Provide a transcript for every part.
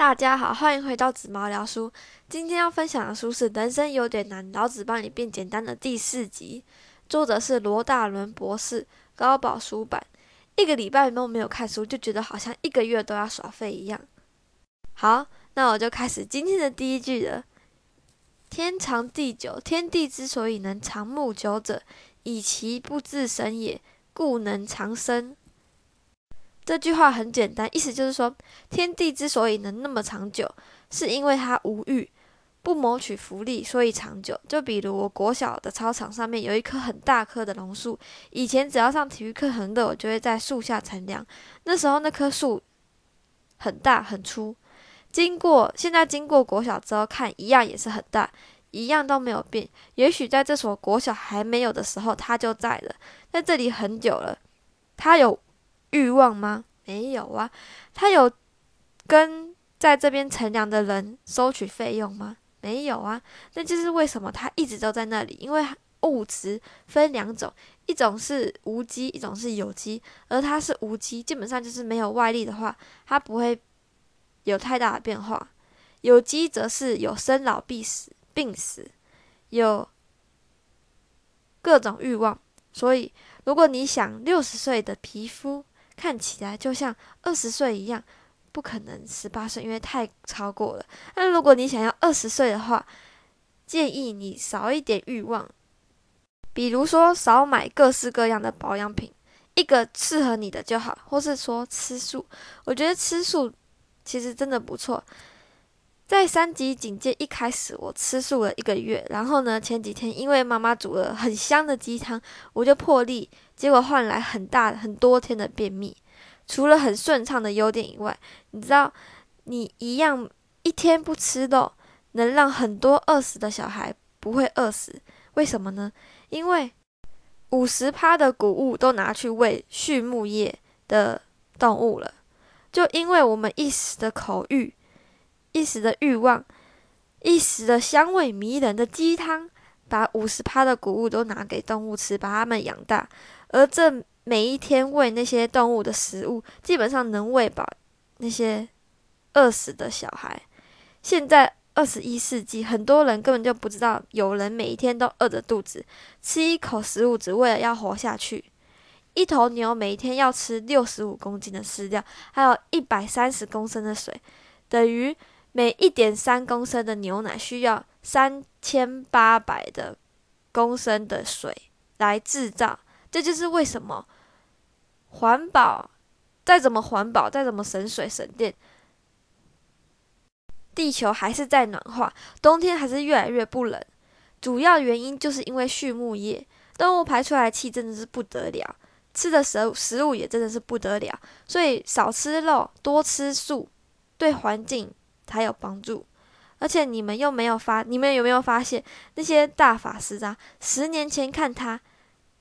大家好，欢迎回到紫毛聊书。今天要分享的书是《人生有点难》，老子帮你变简单的第四集，作者是罗大伦博士，高宝书版。一个礼拜都没有看书，就觉得好像一个月都要耍废一样。好，那我就开始今天的第一句了：天长地久，天地之所以能长木久者，以其不自生也，故能长生。这句话很简单，意思就是说，天地之所以能那么长久，是因为它无欲，不谋取福利，所以长久。就比如我国小的操场上面有一棵很大棵的榕树，以前只要上体育课很热，我就会在树下乘凉。那时候那棵树很大很粗，经过现在经过国小之后看，一样也是很大，一样都没有变。也许在这所国小还没有的时候，它就在了，在这里很久了，它有。欲望吗？没有啊。他有跟在这边乘凉的人收取费用吗？没有啊。那就是为什么他一直都在那里？因为物质分两种，一种是无机，一种是有机。而它是无机，基本上就是没有外力的话，它不会有太大的变化。有机则是有生老病死、病死，有各种欲望。所以，如果你想六十岁的皮肤，看起来就像二十岁一样，不可能十八岁，因为太超过了。那如果你想要二十岁的话，建议你少一点欲望，比如说少买各式各样的保养品，一个适合你的就好，或是说吃素。我觉得吃素其实真的不错。在三级警戒一开始，我吃素了一个月，然后呢，前几天因为妈妈煮了很香的鸡汤，我就破例，结果换来很大很多天的便秘。除了很顺畅的优点以外，你知道，你一样一天不吃肉，能让很多饿死的小孩不会饿死。为什么呢？因为五十趴的谷物都拿去喂畜牧业的动物了，就因为我们一时的口欲。一时的欲望，一时的香味迷人的鸡汤，把五十趴的谷物都拿给动物吃，把它们养大。而这每一天喂那些动物的食物，基本上能喂饱那些饿死的小孩。现在二十一世纪，很多人根本就不知道，有人每一天都饿着肚子，吃一口食物只为了要活下去。一头牛每一天要吃六十五公斤的饲料，还有一百三十公升的水，等于。每一点三公升的牛奶需要三千八百的公升的水来制造，这就是为什么环保再怎么环保，再怎么省水省电，地球还是在暖化，冬天还是越来越不冷。主要原因就是因为畜牧业动物排出来的气真的是不得了，吃的食食物也真的是不得了，所以少吃肉，多吃素，对环境。才有帮助，而且你们又没有发，你们有没有发现那些大法师啊？十年前看他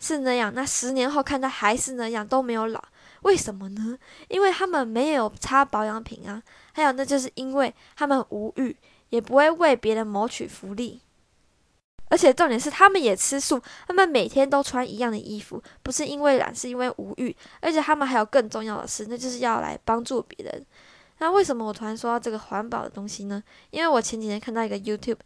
是那样，那十年后看他还是那样，都没有老，为什么呢？因为他们没有擦保养品啊。还有，那就是因为他们无欲，也不会为别人谋取福利。而且重点是，他们也吃素，他们每天都穿一样的衣服，不是因为懒，是因为无欲。而且他们还有更重要的事，那就是要来帮助别人。那为什么我突然说到这个环保的东西呢？因为我前几天看到一个 YouTube，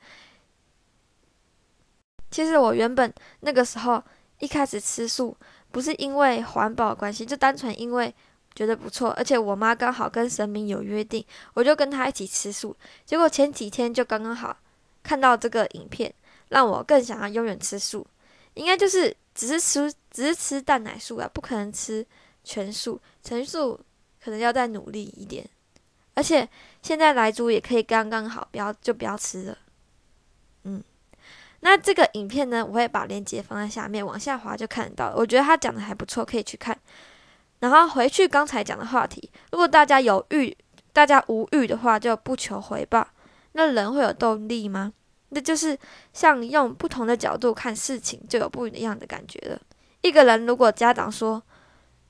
其实我原本那个时候一开始吃素，不是因为环保关系，就单纯因为觉得不错，而且我妈刚好跟神明有约定，我就跟她一起吃素。结果前几天就刚刚好看到这个影片，让我更想要永远吃素。应该就是只是吃，只是吃蛋奶素啊，不可能吃全素，全素可能要再努力一点。而且现在来猪也可以刚刚好，不要就不要吃了。嗯，那这个影片呢，我会把链接放在下面，往下滑就看得到。我觉得他讲的还不错，可以去看。然后回去刚才讲的话题，如果大家有欲，大家无欲的话，就不求回报。那人会有动力吗？那就是像用不同的角度看事情，就有不一样的感觉了。一个人如果家长说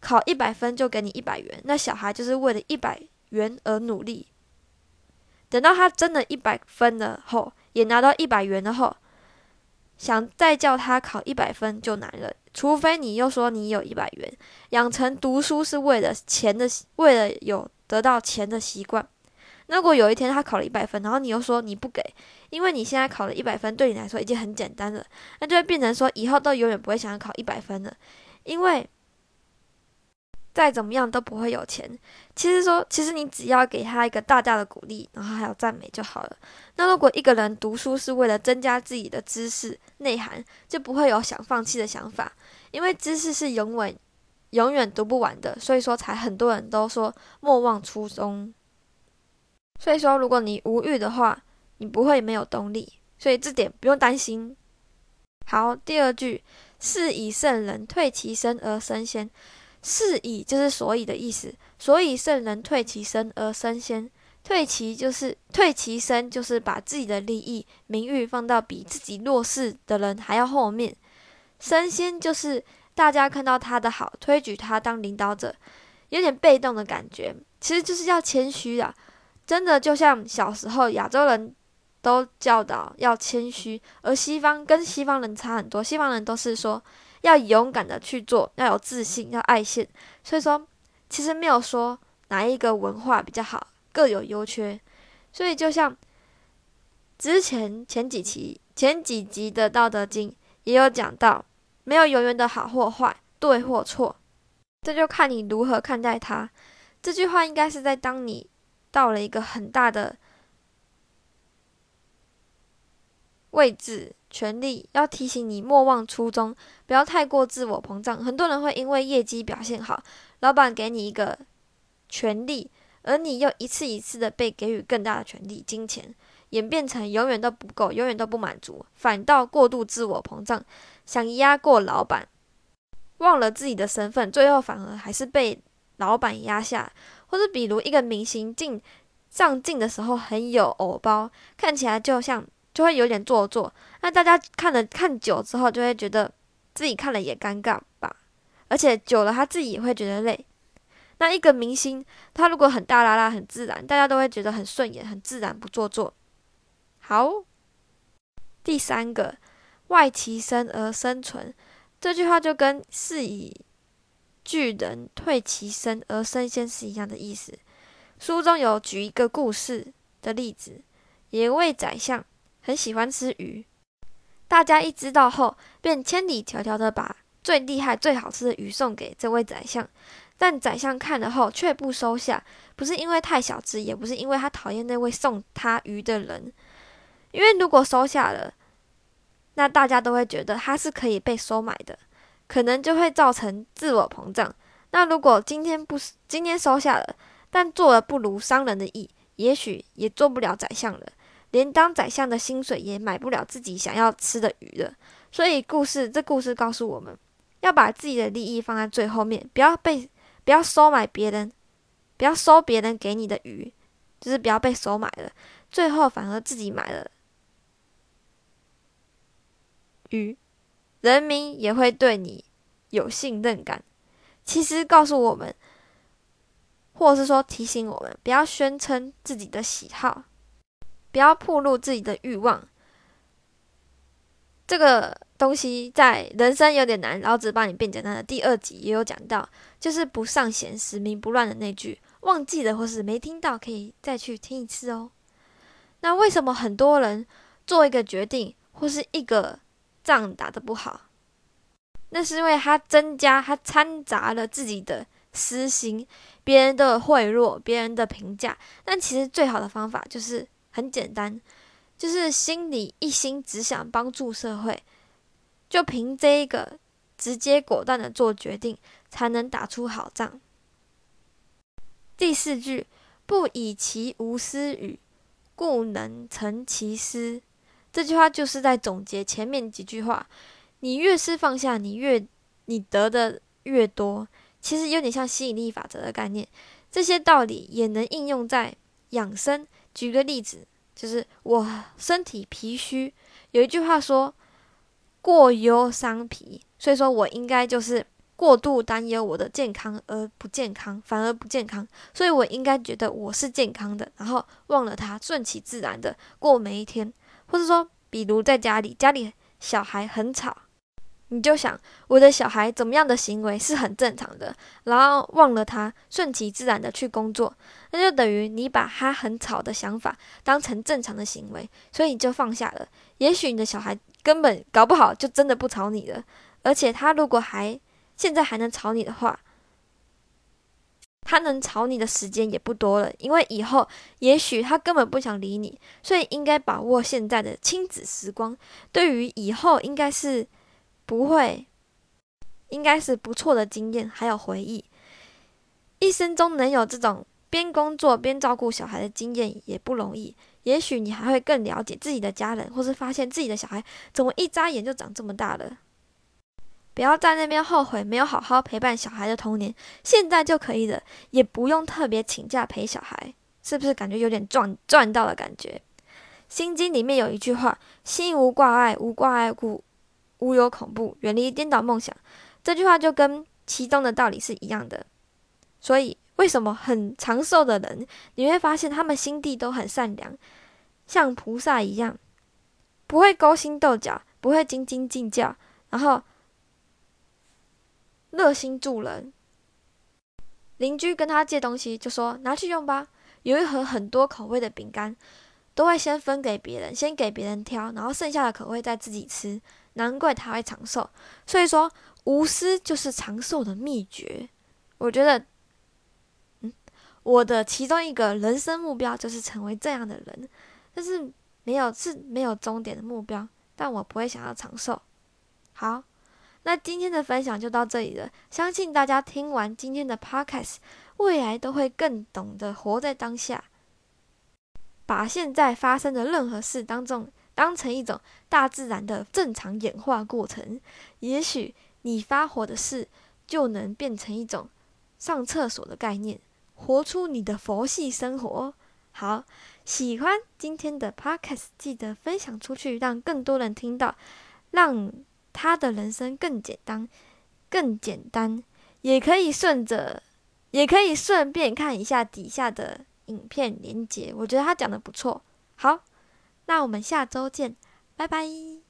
考一百分就给你一百元，那小孩就是为了一百。元而努力，等到他真的一百分了后，也拿到一百元了后，想再叫他考一百分就难了。除非你又说你有一百元，养成读书是为了钱的，为了有得到钱的习惯。如果有一天他考了一百分，然后你又说你不给，因为你现在考了一百分，对你来说已经很简单了，那就会变成说以后都永远不会想要考一百分了，因为再怎么样都不会有钱。其实说，其实你只要给他一个大大的鼓励，然后还有赞美就好了。那如果一个人读书是为了增加自己的知识内涵，就不会有想放弃的想法，因为知识是永远永远读不完的，所以说才很多人都说莫忘初衷。所以说，如果你无欲的话，你不会没有动力，所以这点不用担心。好，第二句，是以圣人退其身而身先。是以就是所以的意思，所以圣人退其身而身先。退其就是退其身，就是把自己的利益、名誉放到比自己弱势的人还要后面。身先就是大家看到他的好，推举他当领导者，有点被动的感觉，其实就是要谦虚啊。真的就像小时候亚洲人都教导要谦虚，而西方跟西方人差很多。西方人都是说要勇敢的去做，要有自信，要爱现。所以说，其实没有说哪一个文化比较好，各有优缺。所以就像之前前几期、前几集的《道德经》也有讲到，没有永远的好或坏，对或错，这就看你如何看待它。这句话应该是在当你。到了一个很大的位置，权力要提醒你莫忘初衷，不要太过自我膨胀。很多人会因为业绩表现好，老板给你一个权利，而你又一次一次的被给予更大的权利、金钱，演变成永远都不够，永远都不满足，反倒过度自我膨胀，想压过老板，忘了自己的身份，最后反而还是被老板压下。或者比如一个明星进上镜的时候很有偶包，看起来就像就会有点做作，那大家看了看久之后就会觉得自己看了也尴尬吧，而且久了他自己也会觉得累。那一个明星他如果很大啦啦很自然，大家都会觉得很顺眼很自然不做作。好，第三个外其身而生存这句话就跟是以。巨人退其身而身先是一样的意思。书中有举一个故事的例子，有一位宰相很喜欢吃鱼，大家一知道后，便千里迢迢的把最厉害、最好吃的鱼送给这位宰相。但宰相看了后却不收下，不是因为太小只，也不是因为他讨厌那位送他鱼的人，因为如果收下了，那大家都会觉得他是可以被收买的。可能就会造成自我膨胀。那如果今天不今天收下了，但做了不如商人的意，也许也做不了宰相了，连当宰相的薪水也买不了自己想要吃的鱼了。所以故事这故事告诉我们，要把自己的利益放在最后面，不要被不要收买别人，不要收别人给你的鱼，就是不要被收买了，最后反而自己买了鱼。人民也会对你有信任感。其实告诉我们，或者是说提醒我们，不要宣称自己的喜好，不要暴露自己的欲望。这个东西在《人生有点难，老子帮你变简单》的第二集也有讲到，就是不尚贤，使民不乱的那句。忘记了或是没听到，可以再去听一次哦。那为什么很多人做一个决定或是一个？仗打得不好，那是因为他增加，他掺杂了自己的私心，别人的贿赂，别人的评价。但其实最好的方法就是很简单，就是心里一心只想帮助社会，就凭这一个直接果断的做决定，才能打出好仗。第四句，不以其无私与，故能成其私。这句话就是在总结前面几句话。你越是放下，你越你得的越多。其实有点像吸引力法则的概念。这些道理也能应用在养生。举个例子，就是我身体脾虚，有一句话说“过忧伤脾”，所以说我应该就是过度担忧我的健康而不健康，反而不健康。所以我应该觉得我是健康的，然后忘了它，顺其自然的过每一天。或者说，比如在家里，家里小孩很吵，你就想我的小孩怎么样的行为是很正常的，然后忘了他，顺其自然的去工作，那就等于你把他很吵的想法当成正常的行为，所以你就放下了。也许你的小孩根本搞不好就真的不吵你了，而且他如果还现在还能吵你的话，他能吵你的时间也不多了，因为以后也许他根本不想理你，所以应该把握现在的亲子时光，对于以后应该是。不会，应该是不错的经验，还有回忆。一生中能有这种边工作边照顾小孩的经验也不容易。也许你还会更了解自己的家人，或是发现自己的小孩怎么一眨眼就长这么大了。不要在那边后悔没有好好陪伴小孩的童年，现在就可以了，也不用特别请假陪小孩，是不是感觉有点赚赚到的感觉？心经里面有一句话：心无挂碍，无挂碍故。无有恐怖，远离颠倒梦想。这句话就跟其中的道理是一样的。所以，为什么很长寿的人，你会发现他们心地都很善良，像菩萨一样，不会勾心斗角，不会斤斤计较，然后热心助人。邻居跟他借东西，就说拿去用吧。有一盒很多口味的饼干，都会先分给别人，先给别人挑，然后剩下的口味再自己吃。难怪他会长寿，所以说无私就是长寿的秘诀。我觉得，嗯，我的其中一个人生目标就是成为这样的人，但是没有是没有终点的目标，但我不会想要长寿。好，那今天的分享就到这里了。相信大家听完今天的 podcast，未来都会更懂得活在当下，把现在发生的任何事当中。当成一种大自然的正常演化过程，也许你发火的事就能变成一种上厕所的概念，活出你的佛系生活。好，喜欢今天的 podcast，记得分享出去，让更多人听到，让他的人生更简单，更简单。也可以顺着，也可以顺便看一下底下的影片连接，我觉得他讲的不错。好。那我们下周见，拜拜。